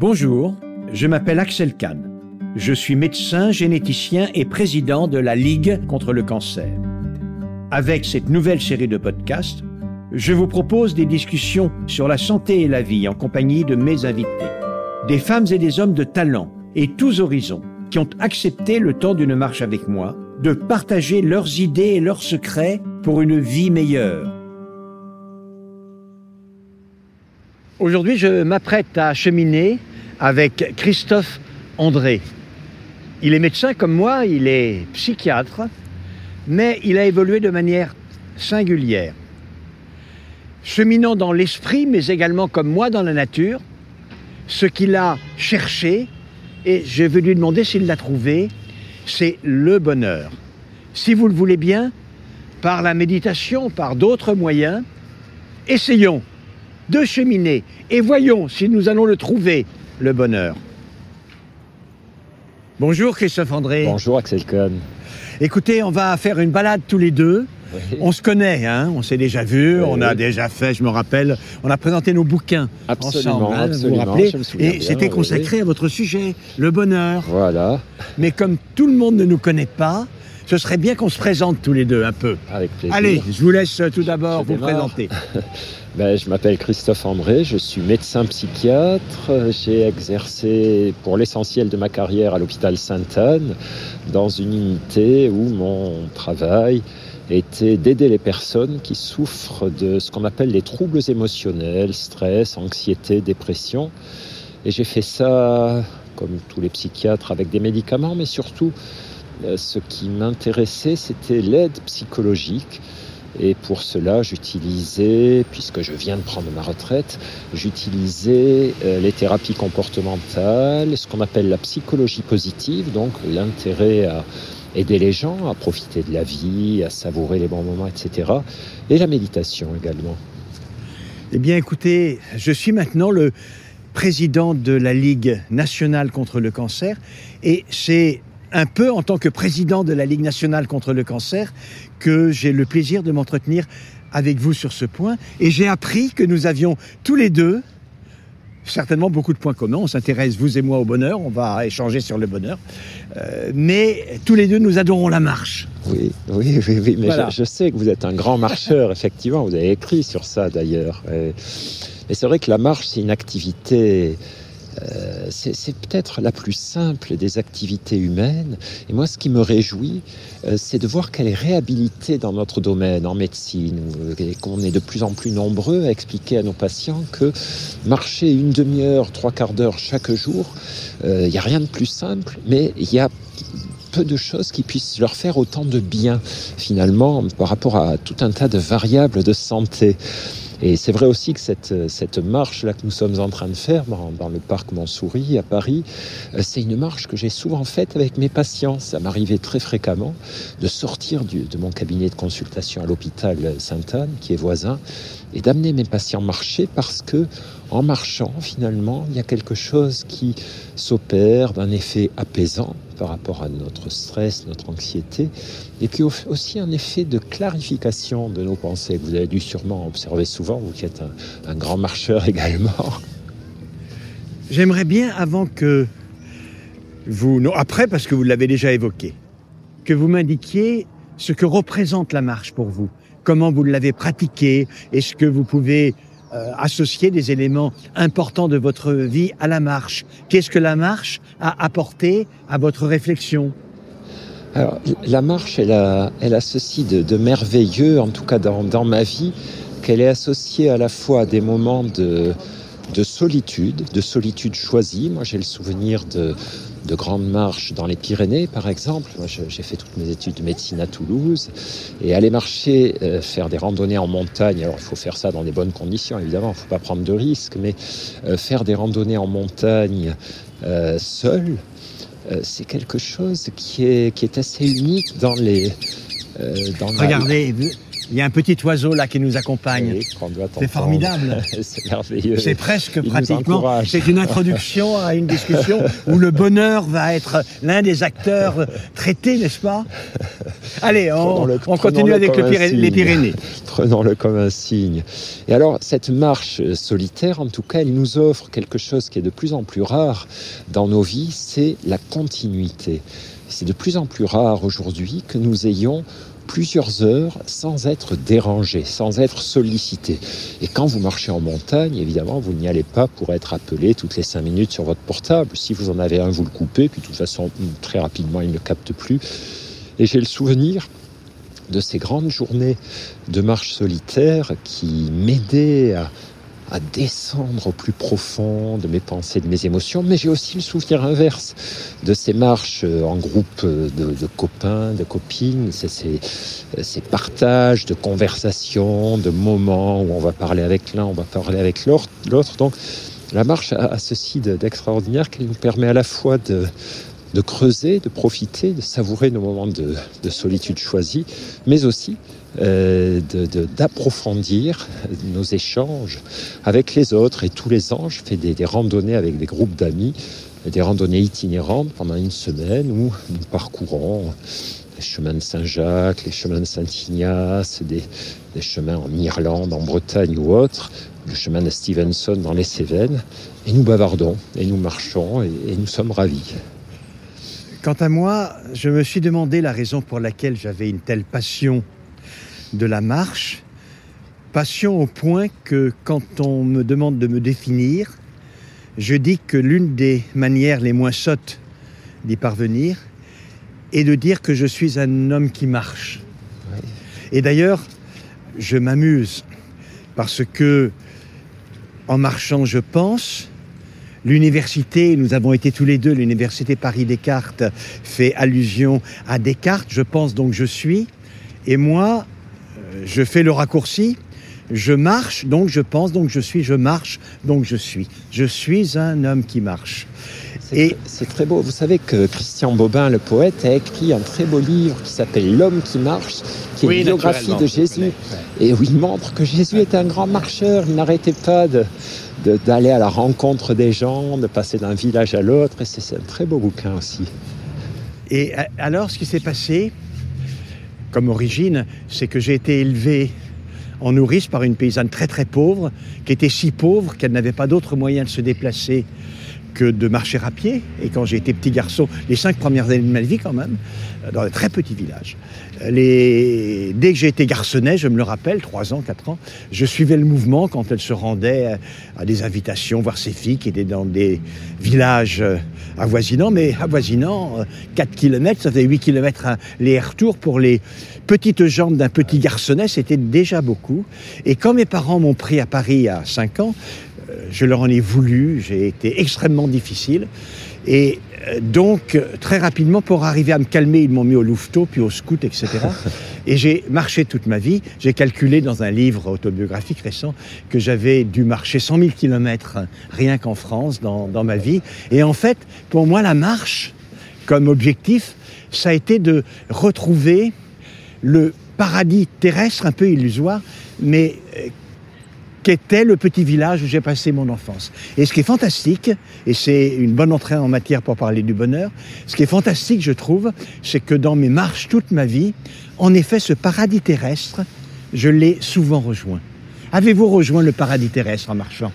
Bonjour, je m'appelle Axel Kahn. Je suis médecin, généticien et président de la Ligue contre le cancer. Avec cette nouvelle série de podcasts, je vous propose des discussions sur la santé et la vie en compagnie de mes invités. Des femmes et des hommes de talent et tous horizons qui ont accepté le temps d'une marche avec moi de partager leurs idées et leurs secrets pour une vie meilleure. Aujourd'hui, je m'apprête à cheminer avec Christophe André. Il est médecin comme moi, il est psychiatre, mais il a évolué de manière singulière. Cheminant dans l'esprit, mais également comme moi dans la nature, ce qu'il a cherché, et je vais lui demander s'il l'a trouvé, c'est le bonheur. Si vous le voulez bien, par la méditation, par d'autres moyens, essayons de cheminer et voyons si nous allons le trouver, le bonheur. Bonjour Christophe André. Bonjour Axel Cohn. Écoutez, on va faire une balade tous les deux. On se connaît, hein on s'est déjà vu, on a déjà fait, je me rappelle, on a présenté nos bouquins absolument, ensemble, hein, absolument, vous vous rappelez Et c'était consacré à votre sujet, le bonheur. Voilà, Mais comme tout le monde ne nous connaît pas, ce serait bien qu'on se présente tous les deux un peu. avec plaisir. Allez, je vous laisse tout d'abord vous démarre. présenter. Ben, je m'appelle Christophe André, je suis médecin psychiatre. J'ai exercé pour l'essentiel de ma carrière à l'hôpital Sainte-Anne, dans une unité où mon travail était d'aider les personnes qui souffrent de ce qu'on appelle les troubles émotionnels, stress, anxiété, dépression. Et j'ai fait ça, comme tous les psychiatres, avec des médicaments, mais surtout, euh, ce qui m'intéressait, c'était l'aide psychologique. Et pour cela, j'utilisais, puisque je viens de prendre ma retraite, j'utilisais euh, les thérapies comportementales, ce qu'on appelle la psychologie positive, donc l'intérêt à aider les gens à profiter de la vie, à savourer les bons moments, etc. Et la méditation également. Eh bien, écoutez, je suis maintenant le président de la Ligue nationale contre le cancer et c'est un peu en tant que président de la Ligue nationale contre le cancer que j'ai le plaisir de m'entretenir avec vous sur ce point et j'ai appris que nous avions tous les deux certainement beaucoup de points communs. On s'intéresse, vous et moi, au bonheur. On va échanger sur le bonheur. Euh, mais tous les deux, nous adorons la marche. Oui, oui, oui, oui. mais Voilà. je, je sais que vous êtes un grand marcheur, effectivement. Vous avez écrit sur ça d'ailleurs. Et, et c'est vrai que la marche, c'est une activité. Euh, c'est peut-être la plus simple des activités humaines. Et moi, ce qui me réjouit, euh, c'est de voir qu'elle est réhabilitée dans notre domaine, en médecine, et qu'on est de plus en plus nombreux à expliquer à nos patients que marcher une demi-heure, trois quarts d'heure chaque jour, euh, il n'y a rien de plus simple, mais il y a peu de choses qui puissent leur faire autant de bien finalement par rapport à tout un tas de variables de santé. Et c'est vrai aussi que cette, marche-là que nous sommes en train de faire dans, le parc Montsouris à Paris, euh, c'est une marche que j'ai souvent faite avec mes patients. Ça m'arrivait très fréquemment de sortir de mon cabinet de consultation à l'hôpital Sainte-Anne, qui est voisin, et d'amener mes patients marcher parce que en marchant, finalement, il y a quelque chose qui s'opère d'un effet apaisant par rapport à notre stress, notre anxiété, et puis au- aussi un effet de clarification de nos pensées vous avez dû sûrement observer souvent, vous qui êtes un, un grand marcheur également. J'aimerais bien, avant que vous... Non, après, parce que vous l'avez déjà évoqué, que vous m'indiquiez ce que représente la marche pour vous. Comment vous l'avez pratiquée? Est-ce que vous pouvez euh, associer des éléments importants de votre vie à la marche Qu'est-ce que la marche a apporté à votre réflexion? La marche, elle a, ceci de, merveilleux, en tout cas dans, dans ma vie, qu'elle est associée à la fois à des moments de, de solitude, de solitude choisie. Moi, j'ai le souvenir de, de grandes marches dans les Pyrénées, par exemple. Moi, j'ai fait toutes mes études de médecine à Toulouse. Et aller marcher, euh, faire des randonnées en montagne, alors il faut faire ça dans des bonnes conditions, évidemment, il ne faut pas prendre de risques, mais euh, faire des randonnées en montagne euh, seul, euh, c'est quelque chose qui est, assez unique dans les... la- Regardez, vous- Il y a un petit oiseau là qui nous accompagne. Oui, C'est formidable. c'est merveilleux. C'est presque Il pratiquement. C'est une introduction à une discussion où le bonheur va être l'un des acteurs traités, n'est-ce pas? Allez, on, continue avec le les. Pyrénées. Prenons-le comme un signe. Et alors, cette marche solitaire, en tout cas, elle nous offre quelque chose qui est de plus en plus rare dans nos vies, c'est la continuité. C'est de plus en plus rare aujourd'hui que nous ayons plusieurs heures sans être dérangés, sans être sollicités. Et quand vous marchez en montagne, évidemment, vous n'y allez pas pour être appelé toutes les cinq minutes sur votre portable. Si vous en avez un, vous le coupez, puis de toute façon, très rapidement, il ne capte plus. Et j'ai le souvenir de ces grandes journées de marche solitaire qui m'aidaient à, à descendre au plus profond de mes pensées, de mes émotions, mais j'ai aussi le souvenir inverse de ces marches euh, en groupe euh, de, copains, de copines, ces, euh, ces partages de conversations, de moments où on va parler avec l'un, on va parler avec l'autre. Donc la marche a, ceci de- d'extraordinaire qu'elle nous permet à la fois de, de creuser, de profiter, de savourer nos moments de, de solitude choisis, mais aussi euh, d'approfondir nos échanges avec les autres. Et tous les ans, je fais des, randonnées avec des groupes d'amis, des randonnées itinérantes pendant une semaine où nous parcourons les chemins de Saint-Jacques, les chemins de Saint-Ignace, des, chemins en Irlande, en Bretagne ou autres, le chemin de Stevenson dans les Cévennes, et nous bavardons, et nous marchons, et nous sommes ravis. Quant à moi, je me suis demandé la raison pour laquelle j'avais une telle passion de la marche. Passion au point que quand on me demande de me définir, je dis que l'une des manières les moins sottes d'y parvenir est de dire que je suis un homme qui marche. Et d'ailleurs, je m'amuse parce que en marchant, je pense, L'université, nous avons été tous les deux, l'université Paris-Descartes fait allusion à Descartes, je pense donc je suis. Et moi, je fais le raccourci, je marche, donc je pense, donc je suis, je marche, donc je suis. Je suis un homme qui marche. C'est Et- c'est très beau. Vous savez que Christian Bobin, le poète, a écrit un très beau livre qui s'appelle L'homme qui marche, qui est une biographie de Jésus, et où il montre que Jésus était un grand marcheur. Il n'arrêtait pas de- de- d'aller à la rencontre des gens, de passer d'un village à l'autre, et c'est un très beau bouquin aussi. Et a- alors, ce qui s'est passé, comme origine, c'est que j'ai été élevé en nourrice par une paysanne très très pauvre, qui était si pauvre qu'elle n'avait pas d'autre moyen de se déplacer de marcher à pied. Et quand j'ai été petit garçon, les cinq premières années de ma vie quand même, euh, dans un très petit village, euh, les... dès que j'ai été garçonnet, je me le rappelle, 3 ans, 4 ans, je suivais le mouvement quand elle se rendait à- à des invitations, voir ses filles qui étaient dans des villages euh, avoisinants, mais avoisinants, euh, 4 km, ça faisait 8 km les retours pour les petites jambes d'un petit garçonnet, c'était déjà beaucoup. Et quand mes parents m'ont pris à Paris à 5 ans, euh, je leur en ai voulu, j'ai été extrêmement difficile. Et euh, donc, euh, très rapidement, pour arriver à me calmer, ils m'ont mis au louveteau, puis au scout, etc. Et j'ai marché toute ma vie. J'ai calculé dans un livre autobiographique récent que j'avais dû marcher 100 000 kilomètres rien qu'en France dans, dans ma vie. Et en fait, pour moi, la marche, comme objectif, ça a été de retrouver le paradis terrestre un peu illusoire, mais euh, qu'était le petit village où j'ai passé mon enfance. Et ce qui est fantastique, et c'est une bonne entrée en matière pour parler du bonheur, ce qui est fantastique, je trouve, c'est que dans mes marches toute ma vie, en effet, ce paradis terrestre, je l'ai souvent rejoint. Avez-vous rejoint le paradis terrestre en marchant?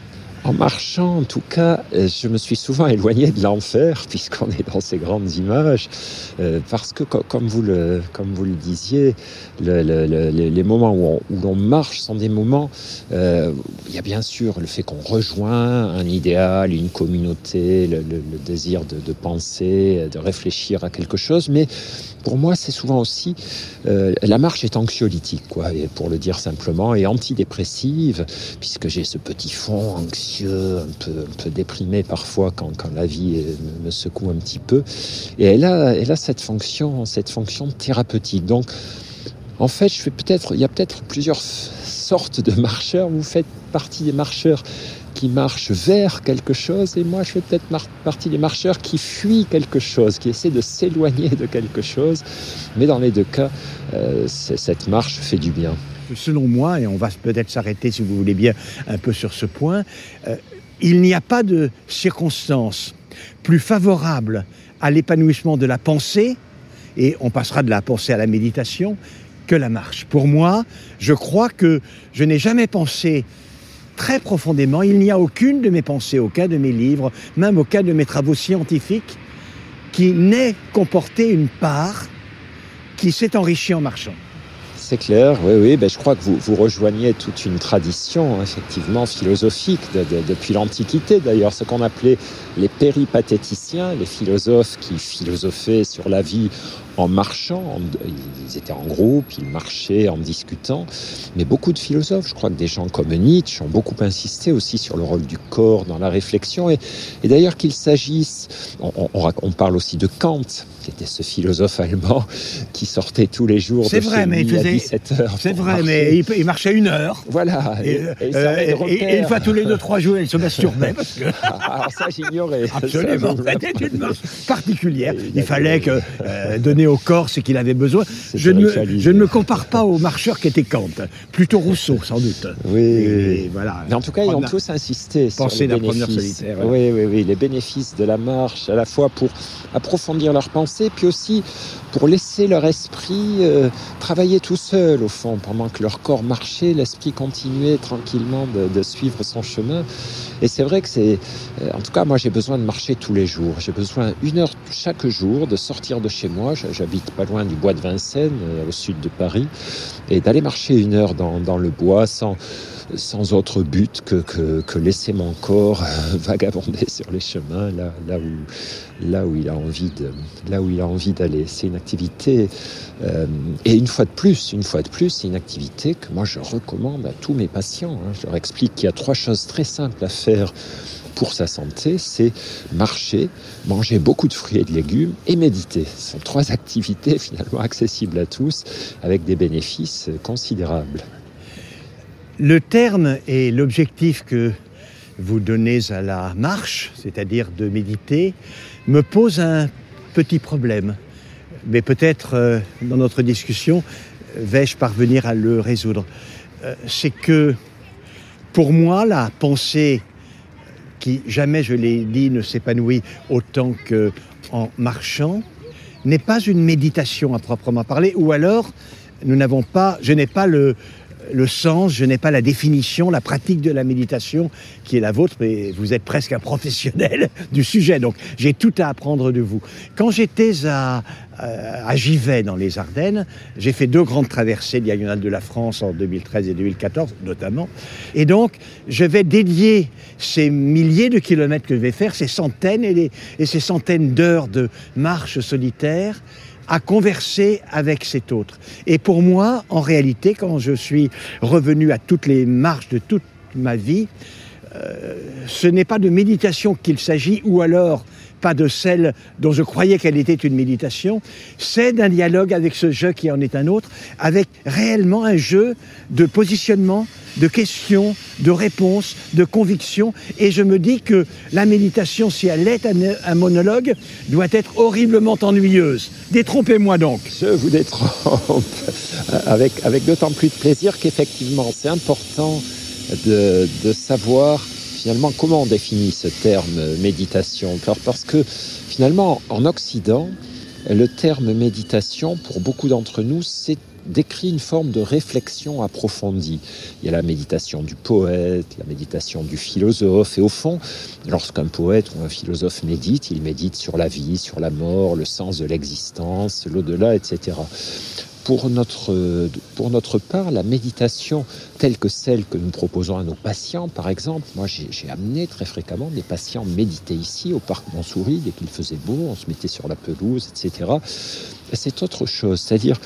En marchant, en tout cas, euh, je me suis souvent éloigné de l'enfer, puisqu'on est dans ces grandes images, euh, parce que, co- comme vous le, disiez, le- le- le- les moments où on, où l'on marche sont des moments, euh, il y a bien sûr le fait qu'on rejoint un idéal, une communauté, le désir de, de penser, de réfléchir à quelque chose, mais pour moi, c'est souvent aussi euh, la marche est anxiolytique, quoi, pour le dire simplement, et antidépressive, puisque j'ai ce petit fond anxieux, un peu, un peu déprimé parfois quand, quand la vie euh, me- secoue un petit peu. Et elle a, elle a cette fonction, cette fonction thérapeutique. Donc, en fait, je fais peut-être, il y a peut-être plusieurs sortes de marcheurs. Vous faites partie des marcheurs qui marchent vers quelque chose, et moi, je fais peut-être partie des marcheurs qui fuient quelque chose, qui essaient de s'éloigner de quelque chose. Mais dans les deux cas, euh, cette marche fait du bien. selon moi, et on va peut-être s'arrêter si vous voulez bien un peu sur ce point, euh, il n'y a pas de circonstances plus favorables à l'épanouissement de la pensée, et on passera de la pensée à la méditation, que la marche. Pour moi, je crois que je n'ai jamais pensé très profondément, il n'y a aucune de mes pensées, aucun de mes livres, même aucun de mes travaux scientifiques, qui n'ait comporté une part qui s'est enrichie en marchant. C'est clair, oui, oui. Ben, je crois que vous, vous rejoignez toute une tradition, effectivement, philosophique, depuis l'Antiquité d'ailleurs, ce qu'on appelait les péripatéticiens, les philosophes qui philosophaient sur la vie en marchant, ils étaient en groupe, ils marchaient en discutant, mais beaucoup de philosophes, je crois que des gens comme Nietzsche ont beaucoup insisté aussi sur le rôle du corps dans la réflexion, et, d'ailleurs qu'il s'agisse, on, parle aussi de Kant, qui était ce philosophe allemand qui sortait tous les jours de vrai, chez mais lui à 17 heures. C'est vrai, mais il, marchait une heure. Voilà. Et, et, une fois tous les deux, trois jours, il se masturbait. Parce que... Alors ça, j'ignorais. Absolument. C'était une marche particulière. Il, fallait que, euh, donner au corps ce qu'il avait besoin. Je ne, me, je ne, me, compare pas aux marcheurs qui étaient Kant, plutôt Rousseau sans doute. Oui, voilà. Mais en tout cas, ils ont tous insisté sur les bénéfices. Oui, oui, oui, les bénéfices de la marche, à la fois pour approfondir leur pensée, puis aussi pour laisser leur esprit euh, travailler tout seul, au fond, pendant que leur corps marchait, l'esprit continuait tranquillement de, suivre son chemin. Et c'est vrai que c'est, euh, en tout cas, moi j'ai besoin de marcher tous les jours. J'ai besoin une heure chaque jour de sortir de chez moi. J'habite pas loin du bois de Vincennes, euh, au sud de Paris, et d'aller marcher une heure dans, dans le bois sans sans autre but que, que, que, laisser mon corps vagabonder sur les chemins là, là, où, là, où il a envie de, là où il a envie d'aller. C'est une activité, euh, et une fois de plus, une fois de plus, c'est une activité que moi je recommande à tous mes patients. Hein. Je leur explique qu'il y a trois choses très simples à faire pour sa santé, c'est marcher, manger beaucoup de fruits et de légumes et méditer. Ce sont trois activités finalement accessibles à tous avec des bénéfices considérables. Le terme et l'objectif que vous donnez à la marche, c'est-à-dire de méditer, me pose un petit problème. Mais peut-être euh, dans notre discussion, vais-je parvenir à le résoudre. Euh, c'est que pour moi, la pensée qui jamais, je l'ai dit, ne s'épanouit autant qu'en marchant, n'est pas une méditation à proprement parler, ou alors nous n'avons pas, je n'ai pas le, le sens, je n'ai pas la définition, la pratique de la méditation qui est la vôtre, mais vous êtes presque un professionnel du sujet, donc j'ai tout à apprendre de vous. Quand j'étais à, à Givet dans les Ardennes, j'ai fait deux grandes traversées diagonales de la France en 2013 et 2014 notamment, et donc je vais dédier ces milliers de kilomètres que je vais faire, ces centaines et, et ces centaines d'heures de marche solitaire, à converser avec cet autre. Et pour moi, en réalité, quand je suis revenu à toutes les marches de toute ma vie, euh, ce n'est pas de méditation qu'il s'agit, ou alors pas de celle dont je croyais qu'elle était une méditation, c'est d'un dialogue avec ce jeu qui en est un autre, avec réellement un jeu de positionnement, de questions, de réponses, de convictions. Et je me dis que la méditation, si elle est un, monologue, doit être horriblement ennuyeuse. Détrompez-moi donc. Je vous détrompe, avec, d'autant plus de plaisir qu'effectivement, c'est important de savoir finalement comment on définit ce terme méditation. Parce que finalement, en Occident, le terme méditation, pour beaucoup d'entre nous, c'est décrit une forme de réflexion approfondie. Il y a la méditation du poète, la méditation du philosophe, et au fond, lorsqu'un poète ou un philosophe médite, il médite sur la vie, sur la mort, le sens de l'existence, l'au-delà, etc. Pour notre, pour notre part, la méditation telle que celle que nous proposons à nos patients, par exemple, moi j'ai amené très fréquemment des patients méditer ici au parc Montsouris dès qu'il faisait beau, on se mettait sur la pelouse, etc. C'est autre chose, c'est-à-dire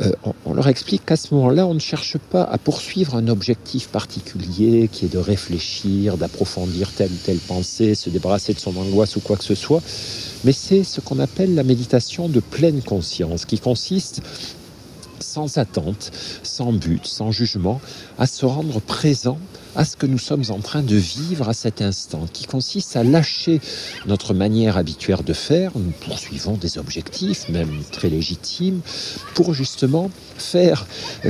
euh, on, leur explique qu'à ce moment-là, on ne cherche pas à poursuivre un objectif particulier qui est de réfléchir, d'approfondir telle ou telle pensée, se débarrasser de son angoisse ou quoi que ce soit, mais c'est ce qu'on appelle la méditation de pleine conscience, qui consiste sans attente, sans but, sans jugement, à se rendre présent à ce que nous sommes en train de vivre à cet instant, qui consiste à lâcher notre manière habituelle de faire. Nous poursuivons des objectifs, même très légitimes, pour justement faire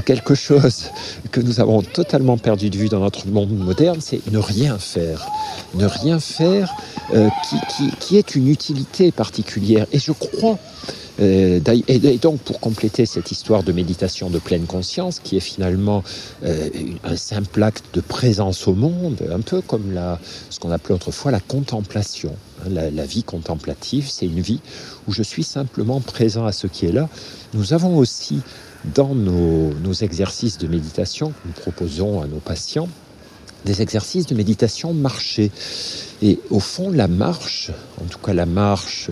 quelque chose que nous avons totalement perdu de vue dans notre monde moderne, c'est ne rien faire. Ne rien faire euh, qui, qui, est une utilité particulière. Et je crois et donc, pour compléter cette histoire de méditation de pleine conscience, qui est finalement euh, un simple acte de présence au monde, un peu comme ce qu'on appelait autrefois la contemplation. Hein, la, vie contemplative, c'est une vie où je suis simplement présent à ce qui est là. Nous avons aussi dans nos, exercices de méditation que nous proposons à nos patients, des exercices de méditation marchés. Et au fond, la marche, en tout cas la marche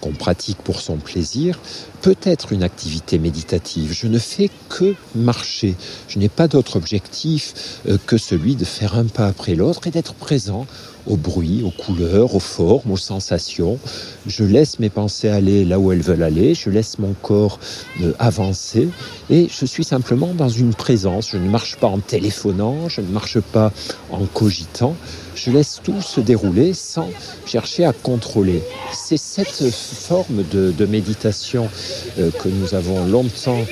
qu'on pratique pour son plaisir, peut être une activité méditative. Je ne fais que marcher. Je n'ai pas d'autre objectif euh, que celui de faire un pas après l'autre et d'être présent au bruit, aux couleurs, aux formes, aux sensations. Je laisse mes pensées aller là où elles veulent aller, je laisse mon corps euh, avancer et je suis simplement dans une présence. Je ne marche pas en téléphonant, je ne marche pas en cogitant, je laisse tout se dérouler sans chercher à contrôler. C'est cette forme de, méditation euh, que nous avons longtemps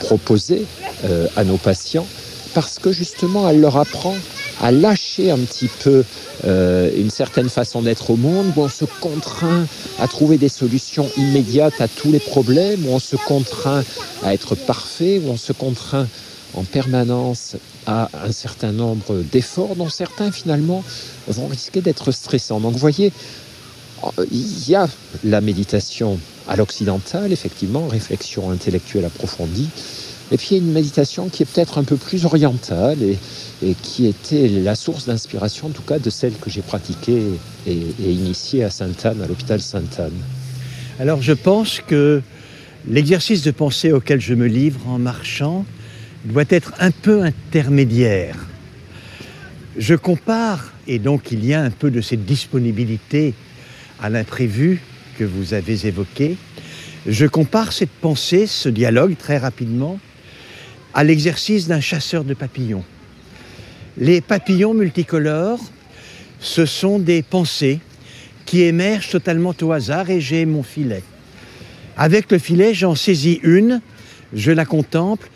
proposée euh, à nos patients parce que justement elle leur apprend à lâcher un petit peu euh, une certaine façon d'être au monde, où on se contraint à trouver des solutions immédiates à tous les problèmes, où on se contraint à être parfait, où on se contraint en permanence à un certain nombre d'efforts, dont certains finalement vont risquer d'être stressants. Donc vous voyez, il y a la méditation à l'occidental, effectivement, réflexion intellectuelle approfondie, et puis il y a une méditation qui est peut-être un peu plus orientale et, qui était la source d'inspiration, en tout cas, de celle que j'ai pratiquée et, et initiée à Sainte-Anne, à l'hôpital Sainte-Anne. Alors je pense que l'exercice de pensée auquel je me livre en marchant doit être un peu intermédiaire. Je compare, et donc il y a un peu de cette disponibilité à l'imprévu que vous avez évoqué, je compare cette pensée, ce dialogue très rapidement, à l'exercice d'un chasseur de papillons. Les papillons multicolores, ce sont des pensées qui émergent totalement au hasard et j'ai mon filet. Avec le filet, j'en saisis une, je la contemple,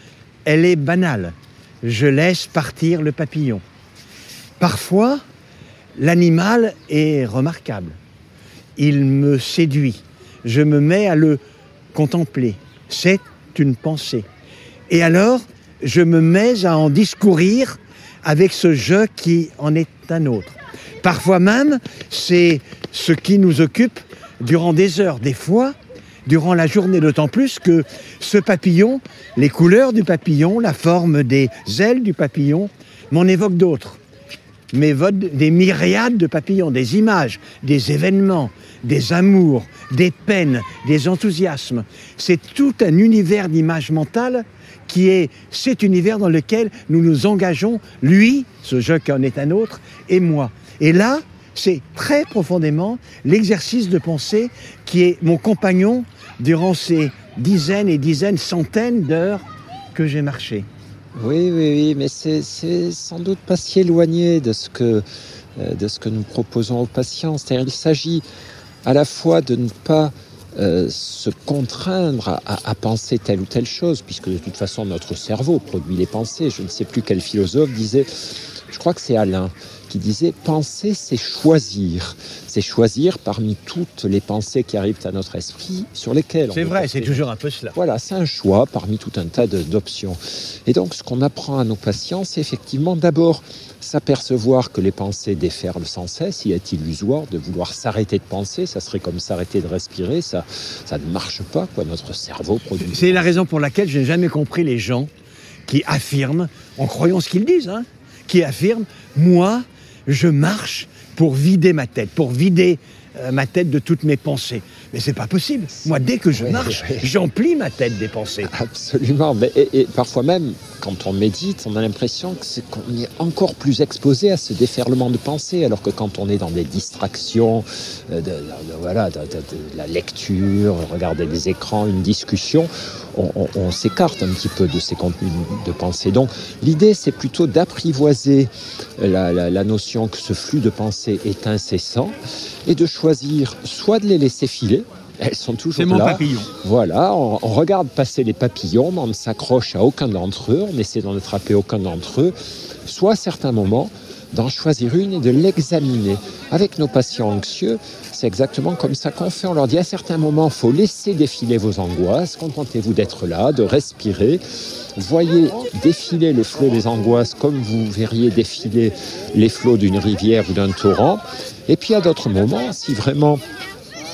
elle est banale. Je laisse partir le papillon. Parfois, l'animal est remarquable. Il me séduit. Je me mets à le contempler. C'est une pensée. Et alors, je me mets à en discourir avec ce jeu qui en est un autre. Parfois même, c'est ce qui nous occupe durant des heures. Des fois, durant la journée, d'autant plus que ce papillon, les couleurs du papillon, la forme des ailes du papillon, m'en évoquent d'autres. M'évoquent des myriades de papillons, des images, des événements, des amours, des peines, des enthousiasmes. C'est tout un univers d'images mentales qui est cet univers dans lequel nous nous engageons, lui, ce jeu qui en est un autre, et moi. Et là, c'est très profondément l'exercice de pensée qui est mon compagnon durant ces dizaines et dizaines, centaines d'heures que j'ai marché. Oui, oui, oui, mais c'est sans doute pas si éloigné de ce que, euh, de ce que nous proposons aux patients. C'est-à-dire qu'il s'agit à la fois de ne pas euh, se contraindre à, penser telle ou telle chose, puisque de toute façon notre cerveau produit les pensées. Je ne sais plus quel philosophe disait, je crois que c'est Alain, qui disait penser, c'est choisir. C'est choisir parmi toutes les pensées qui arrivent à notre esprit sur lesquelles. C'est vrai, c'est toujours un peu cela. Voilà, c'est un choix parmi tout un tas d'options. Et donc, ce qu'on apprend à nos patients, c'est effectivement d'abord s'apercevoir que les pensées déferlent sans cesse. Il est illusoire de vouloir s'arrêter de penser? Ça serait comme s'arrêter de respirer. Ça, ça ne marche pas. Quoi. Notre cerveau produit. C'est la raison pour laquelle je n'ai jamais compris les gens qui affirment, en croyant ce qu'ils disent, hein, qui affirment Moi, je marche pour vider ma tête, pour vider euh, ma tête de toutes mes pensées. Mais c'est pas possible. Moi, dès que je marche, j'emplis ma tête des pensées. Absolument. Mais, et, parfois même, quand on médite, on a l'impression que c'est qu'on est encore plus exposé à ce déferlement de pensées, alors que quand on est dans des distractions, euh, de, voilà, de, la lecture, regarder des écrans, une discussion, on, s'écarte un petit peu de ces contenus de pensée. Donc l'idée, c'est plutôt d'apprivoiser la, la, notion que ce flux de pensée est incessant et de choisir soit de les laisser filer, elles sont toujours là. C'est mon papillon. Voilà, on, regarde passer les papillons, mais on ne s'accroche à aucun d'entre eux, on essaie d'en attraper aucun d'entre eux. Soit à certains moments, d'en choisir une et de l'examiner. Avec nos patients anxieux, c'est exactement comme ça qu'on fait. On leur dit à certains moments, il faut laisser défiler vos angoisses, contentez-vous d'être là, de respirer. Voyez défiler les flots des angoisses comme vous verriez défiler les flots d'une rivière ou d'un torrent. Et puis à d'autres moments, si vraiment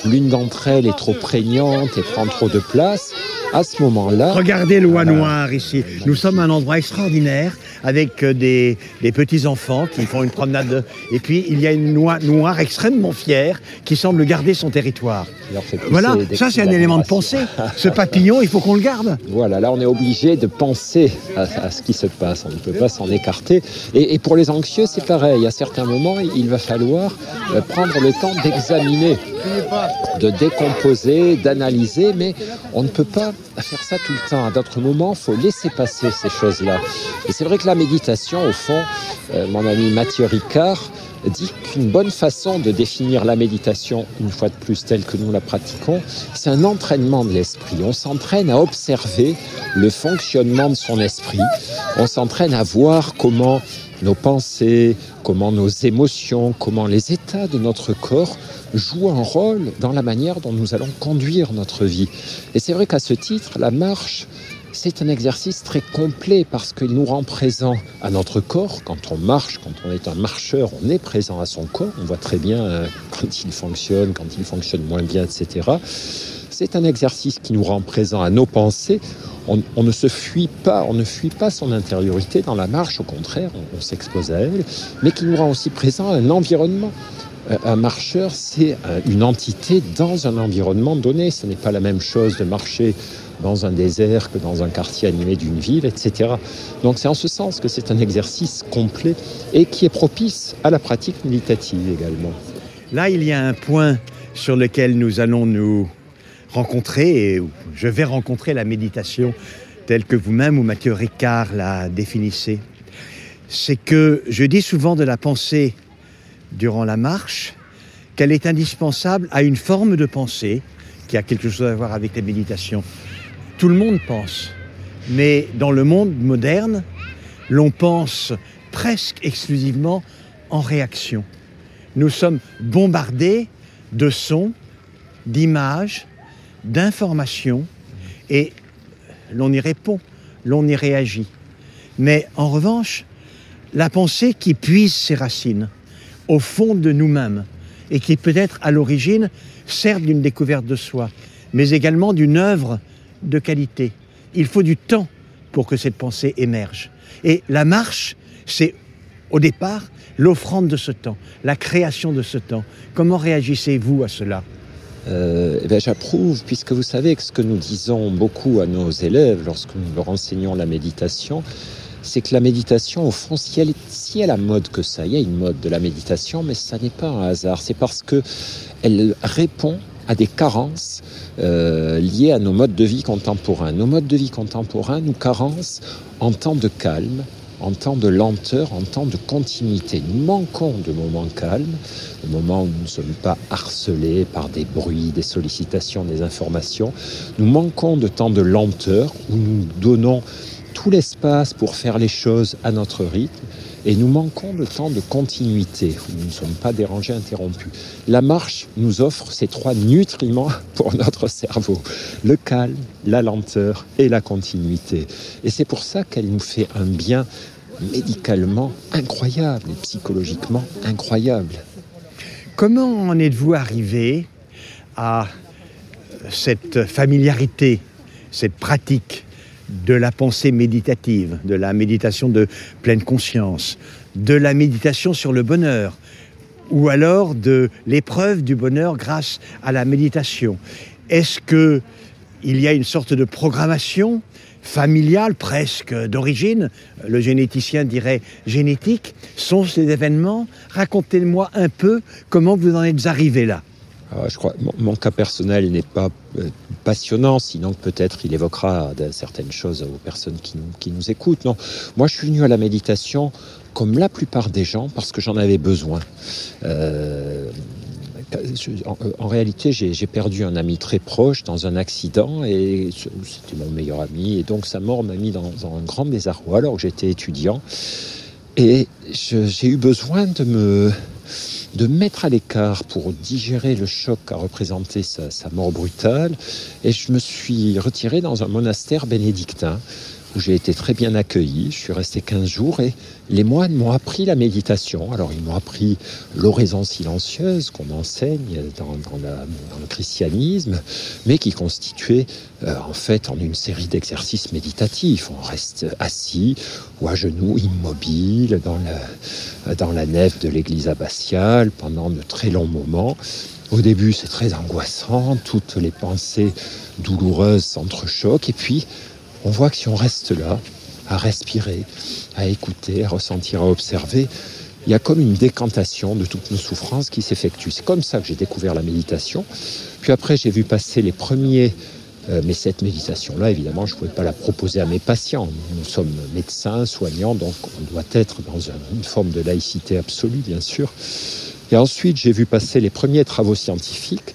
l'une d'entre elles est trop prégnante et prend trop de place, à ce moment-là... Regardez l'oie noire ici. Nous sommes à un endroit extraordinaire avec euh, des, petits-enfants qui font une promenade. Et puis, il y a une noix noire extrêmement fière qui semble garder son territoire. Voilà, ça c'est un élément de pensée. Ce papillon, il faut qu'on le garde. Voilà, là on est obligé de penser à, ce qui se passe. On ne peut pas s'en écarter. Et, pour les anxieux, c'est pareil. À certains moments, il va falloir euh, prendre le temps d'examiner, de décomposer, d'analyser, mais on ne peut pas faire ça tout le temps. À d'autres moments, faut laisser passer ces choses-là. Et c'est vrai que la méditation, au fond, euh, mon ami Mathieu Ricard dit qu'une bonne façon de définir la méditation, une fois de plus telle que nous la pratiquons, c'est un entraînement de l'esprit. On s'entraîne à observer le fonctionnement de son esprit. On s'entraîne à voir comment nos pensées, comment nos émotions, comment les états de notre corps jouent un rôle dans la manière dont nous allons conduire notre vie. Et c'est vrai qu'à ce titre, la marche, c'est un exercice très complet parce qu'il nous rend présent à notre corps. Quand on marche, quand on est un marcheur, on est présent à son corps. On voit très bien euh, quand il fonctionne, quand il fonctionne moins bien, etc. C'est un exercice qui nous rend présent à nos pensées. On, ne se fuit pas, on ne fuit pas son intériorité dans la marche, au contraire, on, s'expose à elle, mais qui nous rend aussi présent à un environnement. Euh, un marcheur, c'est euh, une entité dans un environnement donné. Ce n'est pas la même chose de marcher dans un désert que dans un quartier animé d'une ville, etc. Donc c'est en ce sens que c'est un exercice complet et qui est propice à la pratique méditative également. Là, il y a un point sur lequel nous allons nous rencontrer, je vais rencontrer la méditation telle que vous-même ou Mathieu Ricard la définissez. C'est que je dis souvent de la pensée durant la marche qu'elle est indispensable à une forme de pensée qui a quelque chose à voir avec la méditation. Tout le monde pense. Mais dans le monde moderne, l'on pense presque exclusivement en réaction. Nous sommes bombardés de sons, d'images, d'informations, et l'on y répond, l'on y réagit. Mais en revanche, la pensée qui puise ses racines au fond de nous-mêmes, et qui peut être à l'origine, certes d'une découverte de soi, mais également d'une œuvre de qualité. Il faut du temps pour que cette pensée émerge. Et la marche, c'est au départ l'offrande de ce temps, la création de ce temps. Comment réagissez-vous à cela? Euh, eh J'approuve, puisque vous savez que ce que nous disons beaucoup à nos élèves lorsque nous leur enseignons la méditation, c'est que la méditation, au fond, si elle, si elle a mode que ça, il y a une mode de la méditation, mais ça n'est pas un hasard. C'est parce que elle répond à des carences euh, liées à nos modes de vie contemporains. Nos modes de vie contemporains nous carencent en temps de calme, en temps de lenteur, en temps de continuité. Nous manquons de moments calmes, de moments où nous ne sommes pas harcelés par des bruits, des sollicitations, des informations. Nous manquons de temps de lenteur où nous donnons tout l'espace pour faire les choses à notre rythme et nous manquons le temps de continuité, où nous ne sommes pas dérangés, interrompus. La marche nous offre ces trois nutriments pour notre cerveau, le calme, la lenteur et la continuité. Et c'est pour ça qu'elle nous fait un bien médicalement incroyable et psychologiquement incroyable. Comment en êtes-vous arrivé à cette familiarité, cette pratique de la pensée méditative, de la méditation de pleine conscience, de la méditation sur le bonheur, ou alors de l'épreuve du bonheur grâce à la méditation. Est-ce que il y a une sorte de programmation familiale presque d'origine, le généticien dirait génétique, sont ces événements? Racontez-moi un peu comment vous en êtes arrivé là. Ah, je crois, mon, cas personnel n'est pas euh, passionnant, sinon peut-être il évoquera certaines choses aux personnes qui nous, écoutent. Non, moi je suis venu à la méditation comme la plupart des gens parce que j'en avais besoin. Euh, en, réalité, j'ai perdu un ami très proche dans un accident et c'était mon meilleur ami. Et donc sa mort m'a mis dans, un grand désarroi alors que j'étais étudiant. Et j'ai eu besoin de me, de mettre à l'écart pour digérer le choc qu'a représenté sa, mort brutale. Et je me suis retiré dans un monastère bénédictin où j'ai été très bien accueilli. Je suis resté 15 jours et les moines m'ont appris la méditation. Alors ils m'ont appris l'oraison silencieuse qu'on enseigne dans, le christianisme, mais qui constituait euh, en fait en une série d'exercices méditatifs. On reste assis ou à genoux, immobile, dans la, dans la nef de l'église abbatiale pendant de très longs moments. Au début, c'est très angoissant, toutes les pensées douloureuses s'entrechoquent, et puis on voit que si on reste là, à respirer, à écouter, à ressentir, à observer, il y a comme une décantation de toutes nos souffrances qui s'effectue. C'est comme ça que j'ai découvert la méditation. Puis après, j'ai vu passer les premiers euh, mais cette méditation-là, évidemment, je ne pouvais pas la proposer à mes patients. Nous sommes médecins, soignants, donc on doit être dans une forme de laïcité absolue, bien sûr. Et ensuite, j'ai vu passer les premiers travaux scientifiques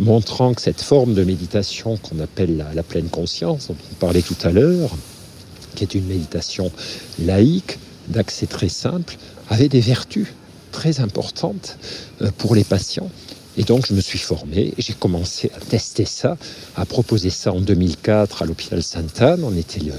montrant que cette forme de méditation qu'on appelle la, pleine conscience, dont on parlait tout à l'heure, qui est une méditation laïque, d'accès très simple, avait des vertus très importantes euh, pour les patients. Et donc, je me suis formé j'ai commencé à tester ça, à proposer ça en 2004 à l'hôpital Sainte-Anne. On était le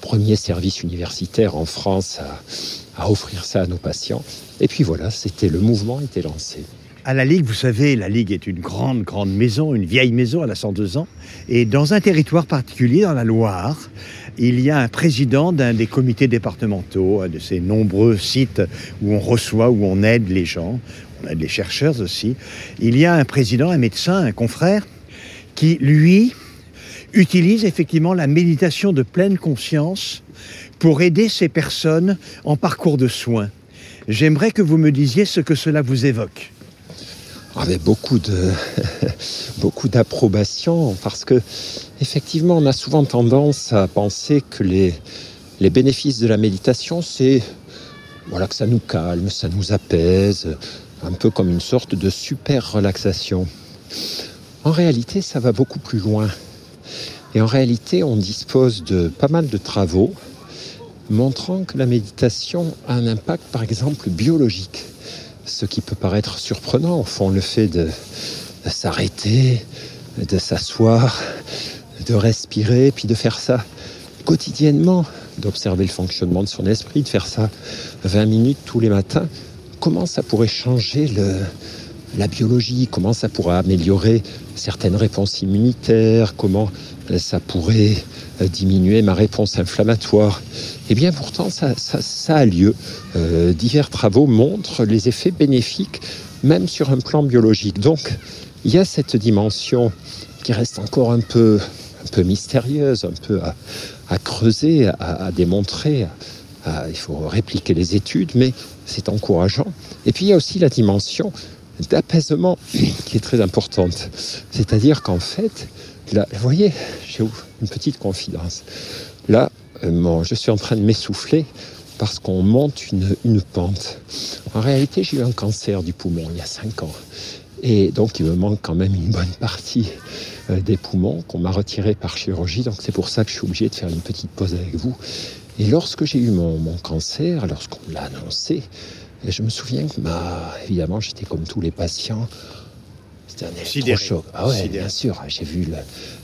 premier service universitaire en France à, à offrir ça à nos patients. Et puis voilà, c'était le mouvement était lancé. À la Ligue, vous savez, la Ligue est une grande, grande maison, une vieille maison, elle a 102 ans. Et dans un territoire particulier, dans la Loire, il y a un président d'un des comités départementaux, de ces nombreux sites où on reçoit, où on aide les gens, on aide les chercheurs aussi. Il y a un président, un médecin, un confrère, qui, lui, utilise effectivement la méditation de pleine conscience pour aider ces personnes en parcours de soins. J'aimerais que vous me disiez ce que cela vous évoque avec beaucoup d'approbation parce que effectivement on a souvent tendance à penser que les les bénéfices de la méditation c'est voilà que ça nous calme, ça nous apaise, un peu comme une sorte de super relaxation. En réalité, ça va beaucoup plus loin. Et en réalité, on dispose de pas mal de travaux montrant que la méditation a un impact, par exemple, biologique ce qui peut paraître surprenant, au fond, le fait de, s'arrêter, de s'asseoir, de respirer, puis de faire ça quotidiennement, d'observer le fonctionnement de son esprit, de faire ça 20 minutes tous les matins, comment ça pourrait changer la biologie, comment ça pourrait améliorer certaines réponses immunitaires, comment ça pourrait diminuer ma réponse inflammatoire. Eh bien pourtant, ça, a lieu. Euh, divers travaux montrent les effets bénéfiques, même sur un plan biologique. Donc, il y a cette dimension qui reste encore un peu, un peu mystérieuse, un peu à, creuser, à, démontrer. il faut répliquer les études, mais c'est encourageant. Et puis, il y a aussi la dimension d'apaisement qui est très importante. C'est-à-dire qu'en fait, là, vous voyez, j'ai une petite confidence. Là, euh, je suis en train de m'essouffler parce qu'on monte une, une, pente. En réalité, j'ai eu un cancer du poumon il y a 5 ans. Et donc, il me manque quand même une bonne partie euh, des poumons qu'on m'a retiré par chirurgie. Donc, c'est pour ça que je suis obligé de faire une petite pause avec vous. Et lorsque j'ai eu mon, mon cancer, lorsqu'on l'a annoncé, je me souviens que, bah, évidemment, j'étais comme tous les patients c'était un électrochoc. Ah ouais, bien sûr. J'ai vu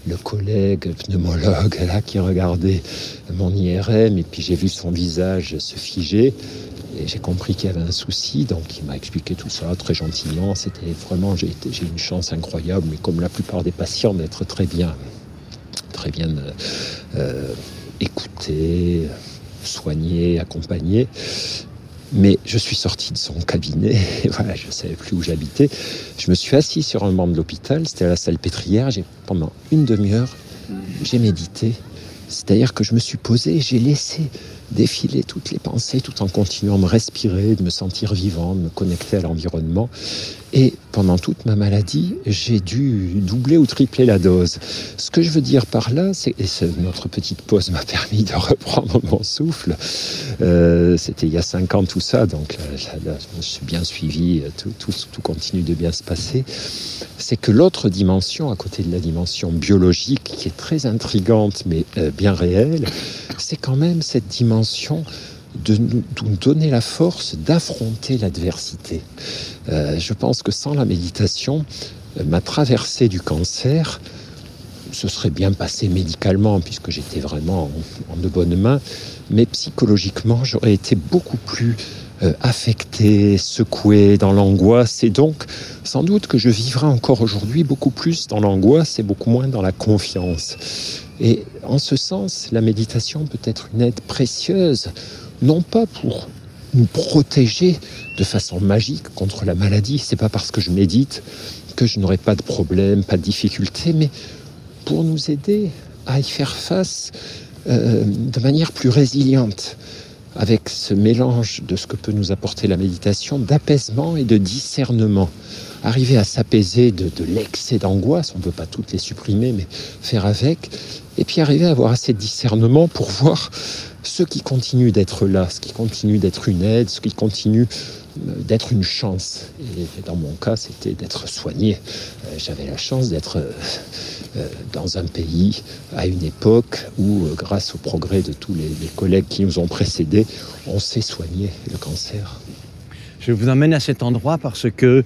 le, collègue pneumologue là qui regardait mon IRM et puis j'ai vu son visage se figer et j'ai compris qu'il y avait un souci. Donc il m'a expliqué tout ça très gentiment. C'était vraiment, j'ai eu une chance incroyable, mais comme la plupart des patients, d'être très bien, très bien euh, écouté, soigné, accompagné. Mais je suis sorti de son cabinet, et voilà, je ne savais plus où j'habitais. Je me suis assis sur un banc de l'hôpital, c'était à la salle pétrière. Pendant une demi-heure, j'ai médité. C'est-à-dire que je me suis posé, j'ai laissé défiler toutes les pensées tout en continuant de respirer, de me sentir vivant, de me connecter à l'environnement. Et pendant toute ma maladie, j'ai dû doubler ou tripler la dose. Ce que je veux dire par là, c'est et notre petite pause m'a permis de reprendre mon souffle. Euh, C'était il y a cinq ans tout ça, donc là, je suis bien suivi, tout, tout, tout continue de bien se passer. C'est que l'autre dimension, à côté de la dimension biologique, qui est très intrigante mais euh, bien réelle, c'est quand même cette dimension de nous, donner la force d'affronter l'adversité. Euh, je pense que sans la méditation, euh, ma traversée du cancer se serait bien passée médicalement puisque j'étais vraiment en, de bonnes mains, mais psychologiquement j'aurais été beaucoup plus euh, affecté, secoué dans l'angoisse et donc sans doute que je vivrai encore aujourd'hui beaucoup plus dans l'angoisse et beaucoup moins dans la confiance. Et en ce sens, la méditation peut être une aide précieuse non pas pour nous protéger de façon magique contre la maladie. C'est pas parce que je médite que je n'aurai pas de problème, pas de difficulté, mais pour nous aider à y faire face euh, de manière plus résiliente, avec ce mélange de ce que peut nous apporter la méditation, d'apaisement et de discernement. Arriver à s'apaiser de, de l'excès d'angoisse, on ne peut pas toutes les supprimer, mais faire avec, et puis arriver à avoir assez de discernement pour voir ce qui continue d'être là, ce qui continue d'être une aide, ce qui continue euh, d'être une chance. Et dans mon cas, c'était d'être soigné. Euh, j'avais la chance d'être euh, dans un pays à une époque où, grâce au progrès de tous les, collègues qui nous ont précédés, on sait soigner le cancer. Je vous emmène à cet endroit parce que,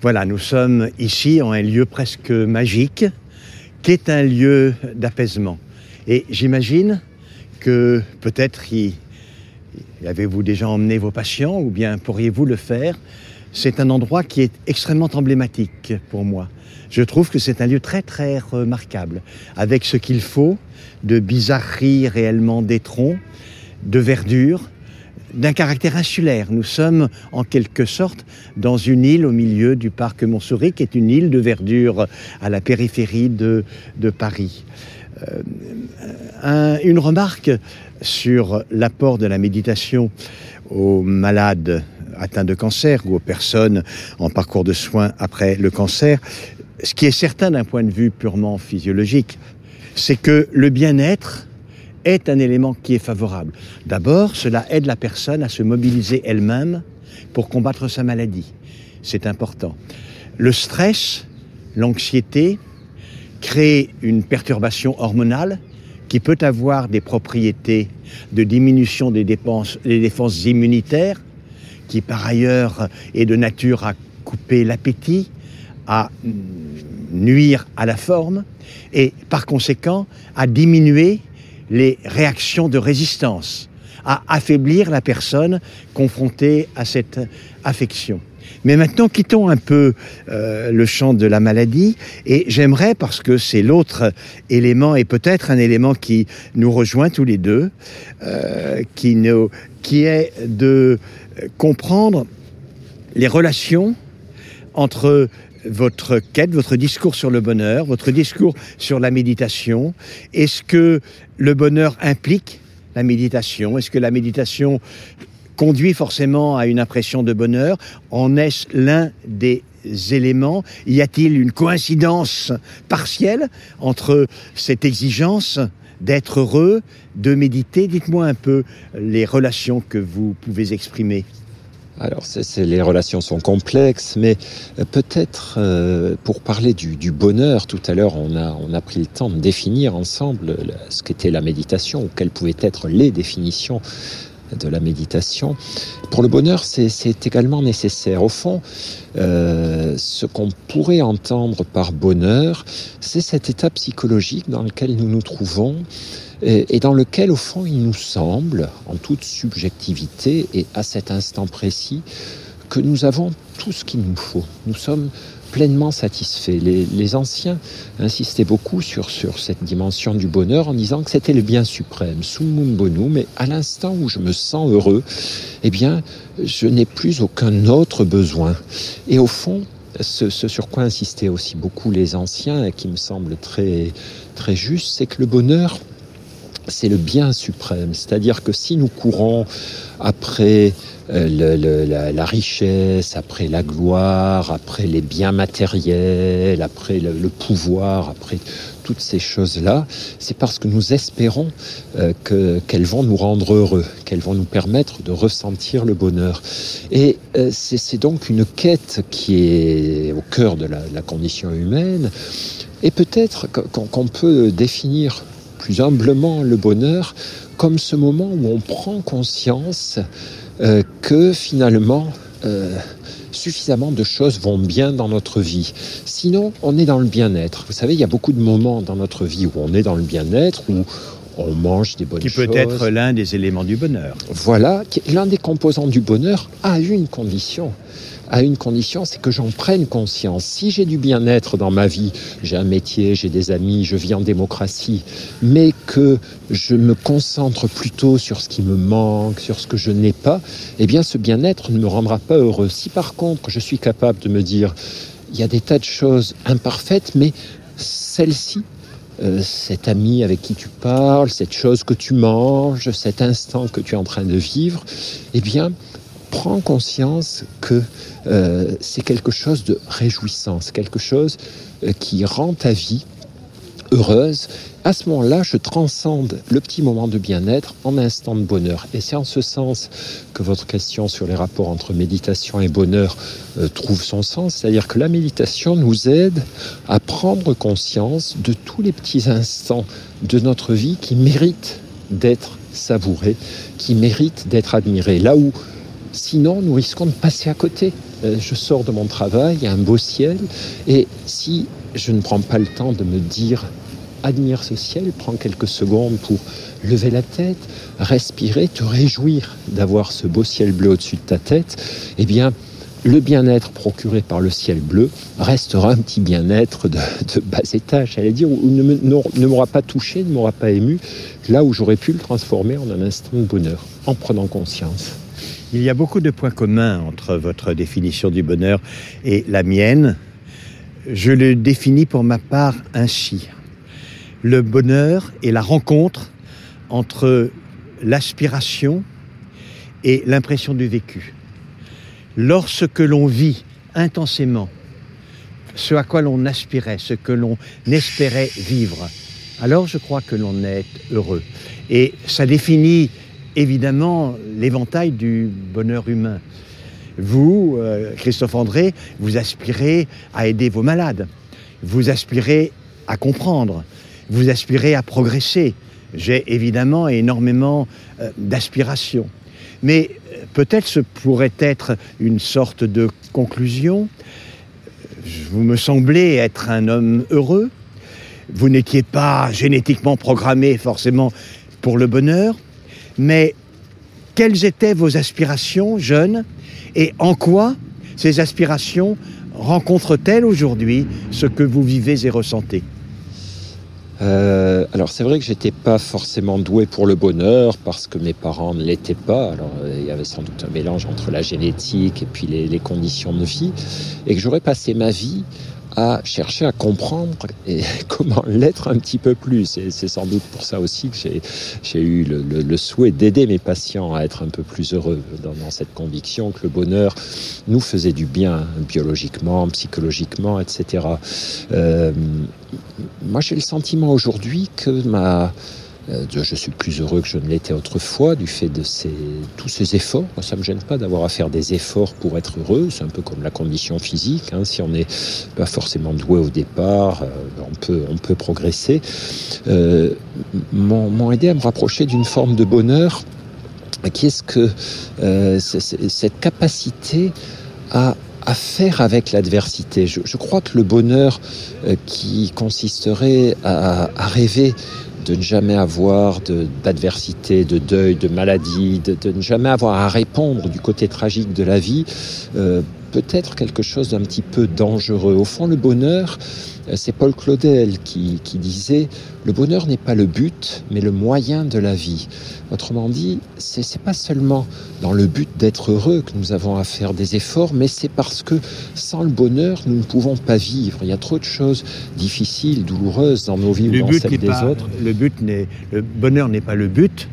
voilà, nous sommes ici en un lieu presque magique, qui est un lieu d'apaisement. Et j'imagine que peut-être y, avez-vous déjà emmené vos patients ou bien pourriez-vous le faire C'est un endroit qui est extrêmement emblématique pour moi. Je trouve que c'est un lieu très très remarquable, avec ce qu'il faut de bizarrerie réellement des troncs, de verdure, d'un caractère insulaire. Nous sommes en quelque sorte dans une île au milieu du parc Montsouris, qui est une île de verdure à la périphérie de, Paris. Euh, une remarque sur l'apport de la méditation aux malades atteints de cancer ou aux personnes en parcours de soins après le cancer. Ce qui est certain d'un point de vue purement physiologique, c'est que le bien-être est un élément qui est favorable. D'abord, cela aide la personne à se mobiliser elle-même pour combattre sa maladie. C'est important. Le stress, l'anxiété, créent une perturbation hormonale qui peut avoir des propriétés de diminution des dépenses, des défenses immunitaires, qui par ailleurs est de nature à couper l'appétit, à nuire à la forme et par conséquent à diminuer les réactions de résistance, à affaiblir la personne confrontée à cette affection. Mais maintenant, quittons un peu euh, le champ de la maladie et j'aimerais, parce que c'est l'autre élément et peut-être un élément qui nous rejoint tous les deux, euh, qui, nous, qui est de comprendre les relations entre votre quête, votre discours sur le bonheur, votre discours sur la méditation. Est-ce que le bonheur implique la méditation? Est-ce que la méditation conduit forcément à une impression de bonheur? En est-ce l'un des éléments? Y a-t-il une coïncidence partielle entre cette exigence d'être heureux, de méditer? Dites-moi un peu les relations que vous pouvez exprimer. Alors, les relations sont complexes, mais euh, peut-être euh, pour parler du, du, bonheur, tout à l'heure, on a, on a pris le temps de définir ensemble ce qu'était la méditation, ou quelles pouvaient être les définitions de la méditation. Pour le bonheur, c'est également nécessaire. Au fond, euh, ce qu'on pourrait entendre par bonheur, c'est cet état psychologique dans lequel nous nous trouvons et, et, dans lequel, au fond, il nous semble, en toute subjectivité et à cet instant précis, que nous avons tout ce qu'il nous faut. Nous sommes pleinement satisfait. Les, anciens insistaient beaucoup sur, sur cette dimension du bonheur en disant que c'était le bien suprême, summum bonum, mais à l'instant où je me sens heureux, eh bien, je n'ai plus aucun autre besoin. Et au fond, ce, ce, sur quoi insistaient aussi beaucoup les anciens, et qui me semble très, très juste, c'est que le bonheur, c'est le bien suprême. C'est-à-dire que si nous courons après euh, la, richesse, après la gloire, après les biens matériels, après le, pouvoir, après toutes ces choses-là, c'est parce que nous espérons euh, qu'elles vont nous rendre heureux, qu'elles vont nous permettre de ressentir le bonheur. Et euh, c'est donc une quête qui est au cœur de la, la condition humaine, et peut-être qu'on peut définir plus humblement le bonheur comme ce moment où on prend conscience euh, que finalement euh, suffisamment de choses vont bien dans notre vie. Sinon, on est dans le bien-être. Vous savez, il y a beaucoup de moments dans notre vie où on est dans le bien-être, où on mange des bonnes choses. Qui peut être l'un des éléments du bonheur. Voilà, l'un des composants du bonheur a une condition à une condition, c'est que j'en prenne conscience. Si j'ai du bien-être dans ma vie, j'ai un métier, j'ai des amis, je vis en démocratie, mais que je me concentre plutôt sur ce qui me manque, sur ce que je n'ai pas, eh bien ce bien-être ne me rendra pas heureux. Si par contre je suis capable de me dire, il y a des tas de choses imparfaites, mais celle-ci, euh, cet ami avec qui tu parles, cette chose que tu manges, cet instant que tu es en train de vivre, eh bien, prends conscience que euh, c'est quelque chose de réjouissant, c'est quelque chose euh, qui rend ta vie heureuse. À ce moment-là, je transcende le petit moment de bien-être en instant de bonheur. Et c'est en ce sens que votre question sur les rapports entre méditation et bonheur euh, trouve son sens. C'est-à-dire que la méditation nous aide à prendre conscience de tous les petits instants de notre vie qui méritent d'être savourés, qui méritent d'être admirés. Là où Sinon, nous risquons de passer à côté. Euh, je sors de mon travail, il y a un beau ciel, et si je ne prends pas le temps de me dire admire ce ciel, prends quelques secondes pour lever la tête, respirer, te réjouir d'avoir ce beau ciel bleu au-dessus de ta tête, eh bien, le bien-être procuré par le ciel bleu restera un petit bien-être de, bas étage, j'allais dire, ou ne m'aura pas touché, ne m'aura pas ému, là où j'aurais pu le transformer en un instant de bonheur, en prenant conscience. Il y a beaucoup de points communs entre votre définition du bonheur et la mienne. Je le définis pour ma part ainsi. Le bonheur est la rencontre entre l'aspiration et l'impression du vécu. Lorsque l'on vit intensément ce à quoi l'on aspirait, ce que l'on espérait vivre, alors je crois que l'on est heureux. Et ça définit évidemment l'éventail du bonheur humain. Vous, euh, Christophe André, vous aspirez à aider vos malades. Vous aspirez à comprendre. Vous aspirez à progresser. J'ai évidemment énormément euh, d'aspirations. Mais euh, peut-être ce pourrait être une sorte de conclusion. Vous me semblez être un homme heureux. Vous n'étiez pas génétiquement programmé forcément pour le bonheur. Mais quelles étaient vos aspirations jeunes et en quoi ces aspirations rencontrent-elles aujourd'hui ce que vous vivez et ressentez? Euh, alors c'est vrai que j'étais pas forcément doué pour le bonheur parce que mes parents ne l'étaient pas. Alors euh, il y avait sans doute un mélange entre la génétique et puis les, les conditions de vie et que j'aurais passé ma vie à chercher à comprendre et comment l'être un petit peu plus. C'est sans doute pour ça aussi que j'ai eu le, souhait d'aider mes patients à être un peu plus heureux dans, cette conviction que le bonheur nous faisait du bien biologiquement, psychologiquement, etc. Euh, moi, j'ai le sentiment aujourd'hui que ma je suis plus heureux que je ne l'étais autrefois du fait de ces, tous ces efforts. Moi, ça ne me gêne pas d'avoir à faire des efforts pour être heureux. C'est un peu comme la condition physique. Hein. Si on n'est pas forcément doué au départ, euh, on, peut, on peut progresser. Euh, m'ont aidé à me rapprocher d'une forme de bonheur qui est ce que euh, cette capacité à à faire avec l'adversité. Je, je, crois que le bonheur euh, qui consisterait à, à, rêver de ne jamais avoir d'adversité, de, deuil, de maladie, de, ne jamais avoir à répondre du côté tragique de la vie, euh, peut-être quelque chose d'un petit peu dangereux. Au fond, le bonheur, euh, c'est Paul Claudel qui, disait le bonheur n'est pas le but, mais le moyen de la vie. Autrement dit, c'est n'est pas seulement dans le but d'être heureux que nous avons à faire des efforts, mais c'est parce que sans le bonheur, nous ne pouvons pas vivre. Il y a trop de choses difficiles, douloureuses dans nos vies ou dans celles des autres. Le but n'est, le bonheur n'est pas le but.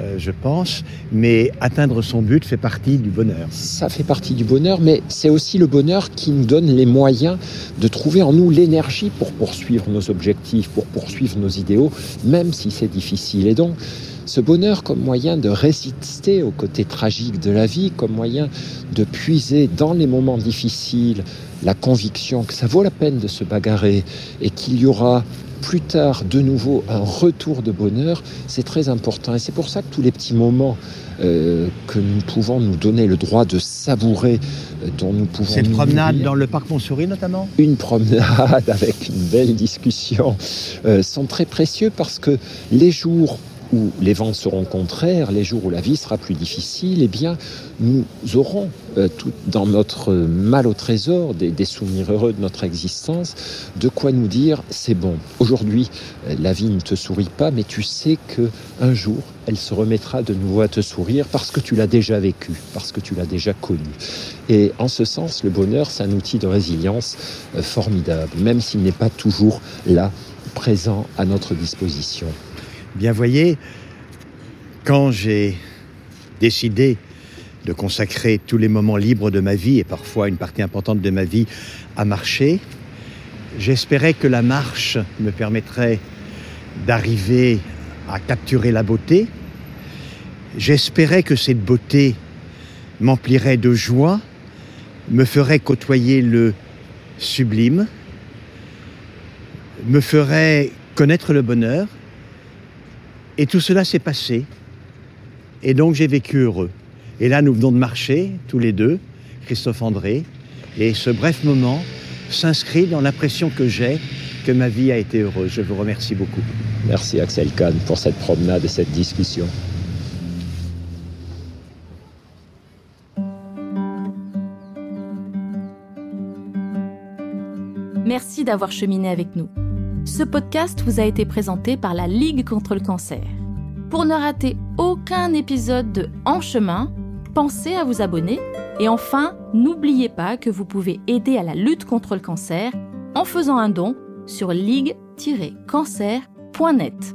Euh, je pense, mais atteindre son but fait partie du bonheur. Ça fait partie du bonheur, mais c'est aussi le bonheur qui nous donne les moyens de trouver en nous l'énergie pour poursuivre nos objectifs, pour poursuivre nos idéaux, même si c'est difficile. Et donc, ce bonheur comme moyen de résister au côté tragique de la vie, comme moyen de puiser dans les moments difficiles la conviction que ça vaut la peine de se bagarrer et qu'il y aura plus tard de nouveau un retour de bonheur, c'est très important. Et c'est pour ça que tous les petits moments euh, que nous pouvons nous donner le droit de savourer, euh, dont nous pouvons... Cette promenade dans le parc Montsouris notamment? Une promenade avec une belle discussion euh, sont très précieux parce que les jours où les vents seront contraires, les jours où la vie sera plus difficile, eh bien, nous aurons euh, tout dans notre mal au trésor des, souvenirs heureux de notre existence, de quoi nous dire c'est bon. Aujourd'hui, euh, la vie ne te sourit pas, mais tu sais que un jour, elle se remettra de nouveau à te sourire parce que tu l'as déjà vécu, parce que tu l'as déjà connu. Et en ce sens, le bonheur, c'est un outil de résilience euh, formidable, même s'il n'est pas toujours là, présent à notre disposition. Bien voyez, quand j'ai décidé de consacrer tous les moments libres de ma vie et parfois une partie importante de ma vie à marcher, j'espérais que la marche me permettrait d'arriver à capturer la beauté. J'espérais que cette beauté m'emplirait de joie, me ferait côtoyer le sublime, me ferait connaître le bonheur et tout cela s'est passé. Et donc j'ai vécu heureux. Et là, nous venons de marcher, tous les deux, Christophe André. Et ce bref moment s'inscrit dans l'impression que j'ai que ma vie a été heureuse. Je vous remercie beaucoup. Merci Axel Kahn pour cette promenade et cette discussion. Merci d'avoir cheminé avec nous. Ce podcast vous a été présenté par la Ligue contre le cancer. Pour ne rater aucun épisode de En chemin, pensez à vous abonner et enfin, n'oubliez pas que vous pouvez aider à la lutte contre le cancer en faisant un don sur ligue-cancer.net.